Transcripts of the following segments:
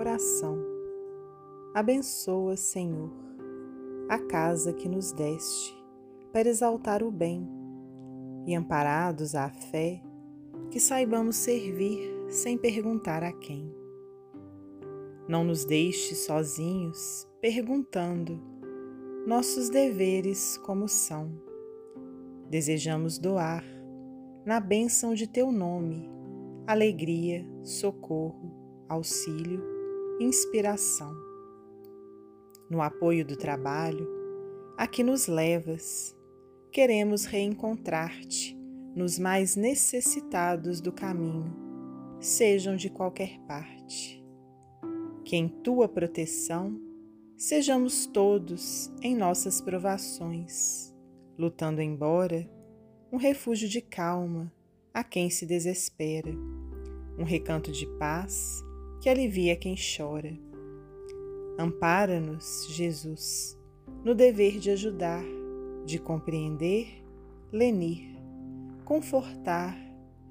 oração. Abençoa, Senhor, a casa que nos deste para exaltar o bem e, amparados à fé, que saibamos servir sem perguntar a quem. Não nos deixe sozinhos perguntando nossos deveres como são. Desejamos doar, na bênção de teu nome, alegria, socorro, auxílio, inspiração. No apoio do trabalho, a que nos levas, queremos reencontrar-te nos mais necessitados do caminho, sejam de qualquer parte. Que em tua proteção sejamos todos em nossas provações, lutando embora um refúgio de calma a quem se desespera, um recanto de paz que alivia quem chora. Ampara-nos, Jesus, no dever de ajudar, de compreender, lenir, confortar,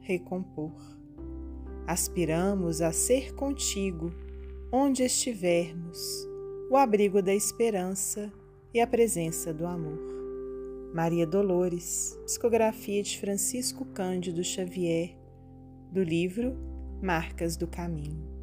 recompor. Aspiramos a ser contigo, onde estivermos, o abrigo da esperança e a presença do amor. Maria Dolores, psicografia de Francisco Cândido Xavier, do livro Marcas do Caminho.